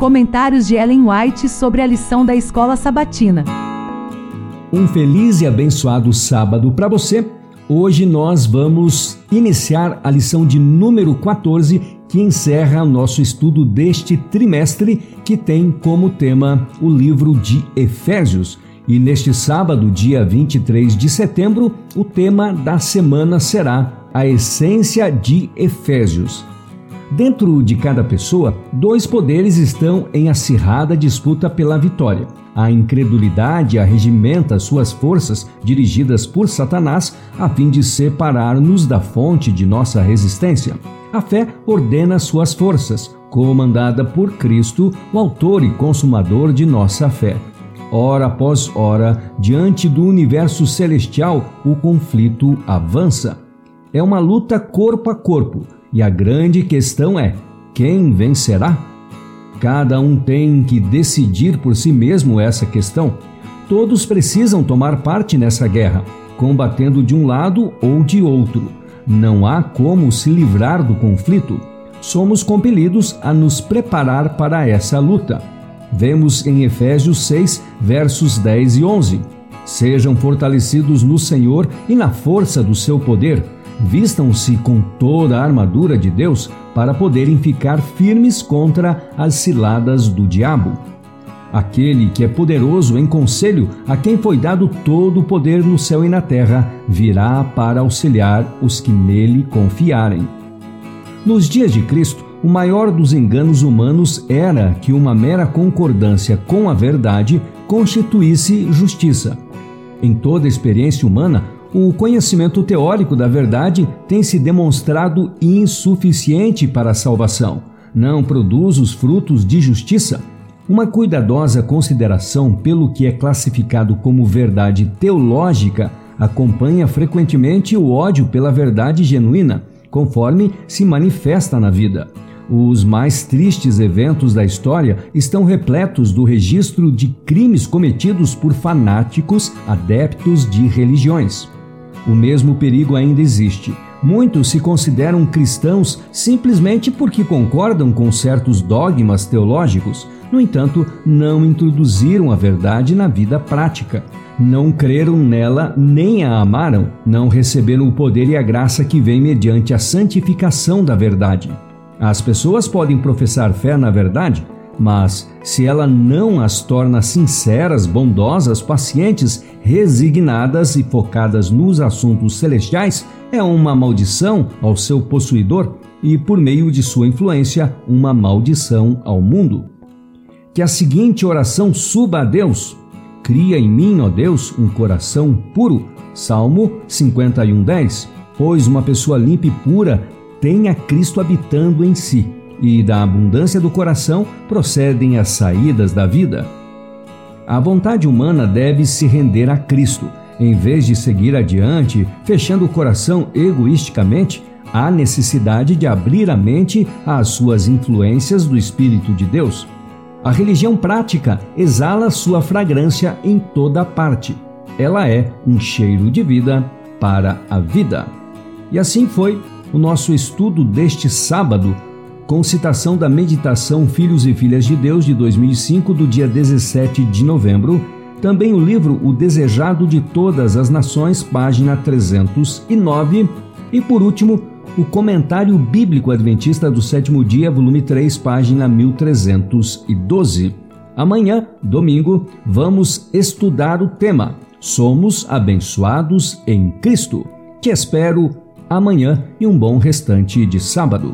Comentários de Ellen White sobre a lição da escola sabatina. Um feliz e abençoado sábado para você. Hoje nós vamos iniciar a lição de número 14, que encerra nosso estudo deste trimestre, que tem como tema o livro de Efésios. E neste sábado, dia 23 de setembro, o tema da semana será a essência de Efésios. Dentro de cada pessoa, dois poderes estão em acirrada disputa pela vitória. A incredulidade arregimenta suas forças dirigidas por Satanás a fim de separar-nos da fonte de nossa resistência. A fé ordena suas forças, comandada por Cristo, o autor e consumador de nossa fé. Hora após hora, diante do universo celestial, o conflito avança. É uma luta corpo a corpo e a grande questão é: quem vencerá? Cada um tem que decidir por si mesmo essa questão. Todos precisam tomar parte nessa guerra, combatendo de um lado ou de outro. Não há como se livrar do conflito. Somos compelidos a nos preparar para essa luta. Vemos em Efésios 6, versos 10 e 11. Sejam fortalecidos no Senhor e na força do seu poder Vistam-se com toda a armadura de Deus para poderem ficar firmes contra as ciladas do diabo. Aquele que é poderoso em conselho, a quem foi dado todo o poder no céu e na terra, virá para auxiliar os que nele confiarem. Nos dias de Cristo, o maior dos enganos humanos era que uma mera concordância com a verdade constituísse justiça. Em toda experiência humana, o conhecimento teórico da verdade tem se demonstrado insuficiente para a salvação. Não produz os frutos de justiça. Uma cuidadosa consideração pelo que é classificado como verdade teológica acompanha frequentemente o ódio pela verdade genuína, conforme se manifesta na vida. Os mais tristes eventos da história estão repletos do registro de crimes cometidos por fanáticos adeptos de religiões. O mesmo perigo ainda existe. Muitos se consideram cristãos simplesmente porque concordam com certos dogmas teológicos, no entanto, não introduziram a verdade na vida prática. Não creram nela nem a amaram, não receberam o poder e a graça que vem mediante a santificação da verdade. As pessoas podem professar fé na verdade, mas se ela não as torna sinceras, bondosas, pacientes, resignadas e focadas nos assuntos celestiais, é uma maldição ao seu possuidor e, por meio de sua influência, uma maldição ao mundo. Que a seguinte oração suba a Deus: Cria em mim, ó Deus, um coração puro. Salmo 51:10. Pois uma pessoa limpa e pura tem a Cristo habitando em si e da abundância do coração procedem as saídas da vida. A vontade humana deve se render a Cristo. Em vez de seguir adiante, fechando o coração egoisticamente, há necessidade de abrir a mente às suas influências do Espírito de Deus. A religião prática exala sua fragrância em toda parte. Ela é um cheiro de vida para a vida. E assim foi o nosso estudo deste sábado com citação da Meditação Filhos e Filhas de Deus de 2005, do dia 17 de novembro, também o livro O Desejado de Todas as Nações, página 309, e por último, o Comentário Bíblico Adventista do Sétimo Dia, volume 3, página 1312. Amanhã, domingo, vamos estudar o tema Somos abençoados em Cristo. Te espero amanhã e um bom restante de sábado.